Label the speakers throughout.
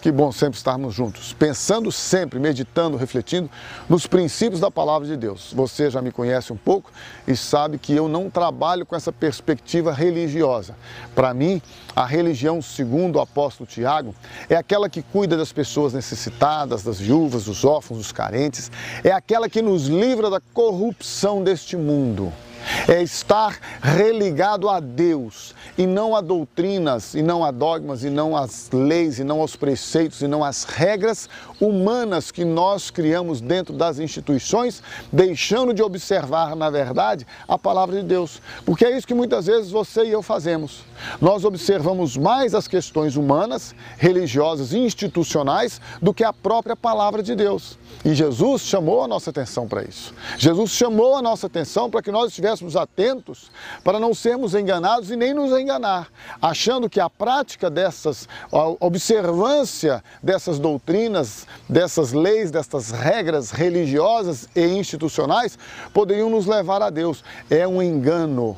Speaker 1: Que bom sempre estarmos juntos, pensando sempre, meditando, refletindo nos princípios da palavra de Deus. Você já me conhece um pouco e sabe que eu não trabalho com essa perspectiva religiosa. Para mim, a religião, segundo o apóstolo Tiago, é aquela que cuida das pessoas necessitadas, das viúvas, dos órfãos, dos carentes, é aquela que nos livra da corrupção deste mundo é estar religado a Deus e não a doutrinas, e não a dogmas, e não às leis, e não aos preceitos, e não às regras humanas que nós criamos dentro das instituições, deixando de observar, na verdade, a palavra de Deus. Porque é isso que muitas vezes você e eu fazemos. Nós observamos mais as questões humanas, religiosas e institucionais do que a própria palavra de Deus. E Jesus chamou a nossa atenção para isso. Jesus chamou a nossa atenção para que nós estivéssemos atentos para não sermos enganados e nem nos enganar, achando que a prática dessas, a observância dessas doutrinas, dessas leis, dessas regras religiosas e institucionais poderiam nos levar a Deus. É um engano.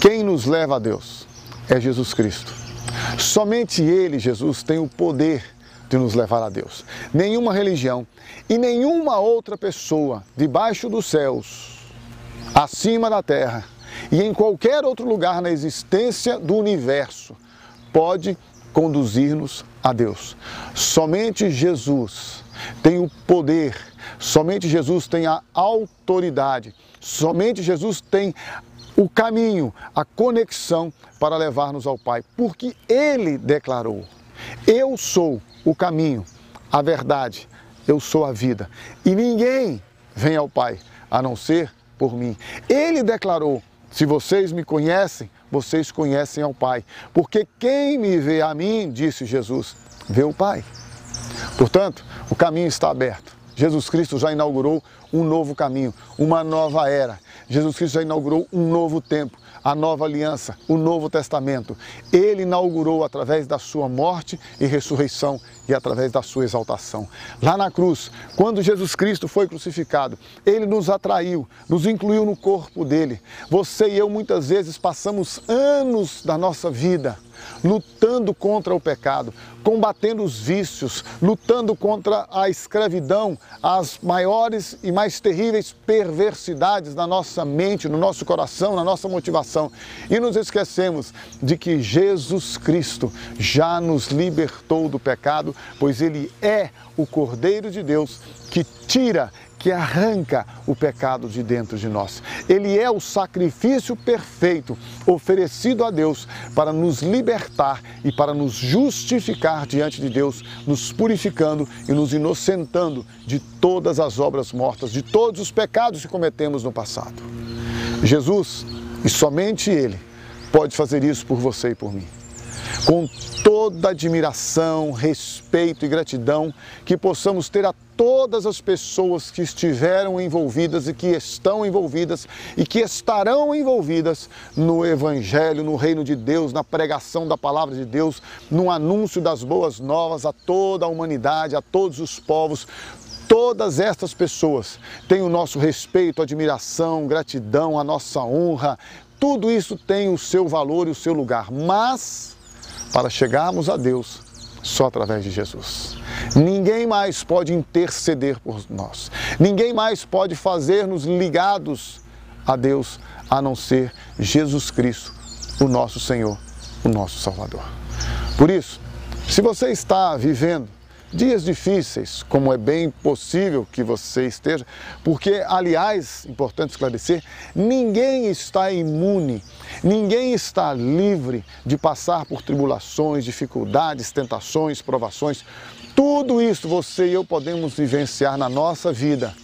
Speaker 1: Quem nos leva a Deus é Jesus Cristo. Somente Ele, Jesus, tem o poder de nos levar a Deus. Nenhuma religião e nenhuma outra pessoa debaixo dos céus, acima da terra e em qualquer outro lugar na existência do universo pode conduzir-nos a Deus. Somente Jesus tem o poder, somente Jesus tem a autoridade, somente Jesus tem o caminho, a conexão para levar-nos ao Pai, porque Ele declarou: Eu sou o caminho, a verdade, eu sou a vida, e ninguém vem ao Pai a não ser por mim. Ele declarou: Se vocês me conhecem, vocês conhecem ao Pai, porque quem me vê a mim, disse Jesus, vê o Pai. Portanto, o caminho está aberto. Jesus Cristo já inaugurou um novo caminho, uma nova era. Jesus Cristo já inaugurou um novo tempo, a nova aliança, o novo testamento. Ele inaugurou através da sua morte e ressurreição e através da sua exaltação. Lá na cruz, quando Jesus Cristo foi crucificado, ele nos atraiu, nos incluiu no corpo dele. Você e eu muitas vezes passamos anos da nossa vida lutando contra o pecado, combatendo os vícios, lutando contra a escravidão, as maiores e mais terríveis perversidades na nossa mente, no nosso coração, na nossa motivação. E nos esquecemos de que Jesus Cristo já nos libertou do pecado, pois Ele é o Cordeiro de Deus que tira que arranca o pecado de dentro de nós. Ele é o sacrifício perfeito oferecido a Deus para nos libertar e para nos justificar diante de Deus, nos purificando e nos inocentando de todas as obras mortas, de todos os pecados que cometemos no passado. Jesus, e somente Ele, pode fazer isso por você e por mim com toda admiração, respeito e gratidão que possamos ter a todas as pessoas que estiveram envolvidas e que estão envolvidas e que estarão envolvidas no Evangelho, no reino de Deus, na pregação da palavra de Deus, no anúncio das boas novas a toda a humanidade, a todos os povos. Todas estas pessoas têm o nosso respeito, admiração, gratidão, a nossa honra. Tudo isso tem o seu valor e o seu lugar, mas para chegarmos a Deus só através de Jesus. Ninguém mais pode interceder por nós. Ninguém mais pode fazer-nos ligados a Deus a não ser Jesus Cristo, o nosso Senhor, o nosso Salvador. Por isso, se você está vivendo dias difíceis, como é bem possível que você esteja, porque, aliás, importante esclarecer, ninguém está imune, ninguém está livre de passar por tribulações, dificuldades, tentações, provações. Tudo isso você e eu podemos vivenciar na nossa vida.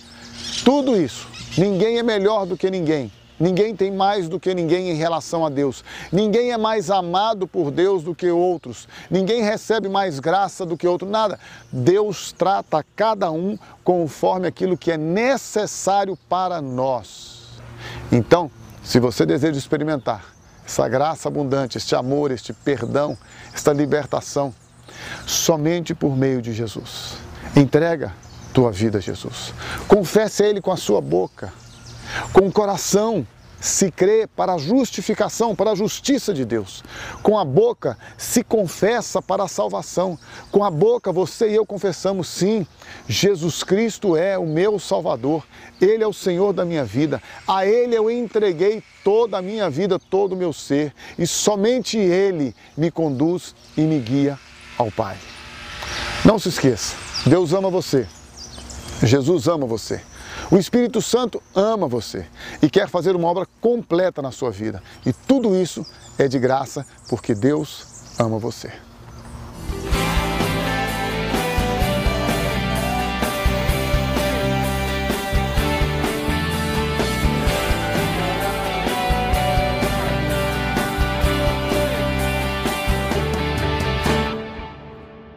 Speaker 1: Tudo isso. Ninguém é melhor do que ninguém. Ninguém tem mais do que ninguém em relação a Deus. Ninguém é mais amado por Deus do que outros. Ninguém recebe mais graça do que outro. Nada. Deus trata cada um conforme aquilo que é necessário para nós. Então, se você deseja experimentar essa graça abundante, este amor, este perdão, esta libertação, somente por meio de Jesus. Entrega tua vida a Jesus. Confesse a Ele com a sua boca com o coração se crê para a justificação, para a justiça de Deus. Com a boca se confessa para a salvação. Com a boca você e eu confessamos sim, Jesus Cristo é o meu Salvador. Ele é o Senhor da minha vida. A Ele eu entreguei toda a minha vida, todo o meu ser. E somente Ele me conduz e me guia ao Pai. Não se esqueça, Deus ama você. Jesus ama você. O Espírito Santo ama você e quer fazer uma obra completa na sua vida. E tudo isso é de graça porque Deus ama você.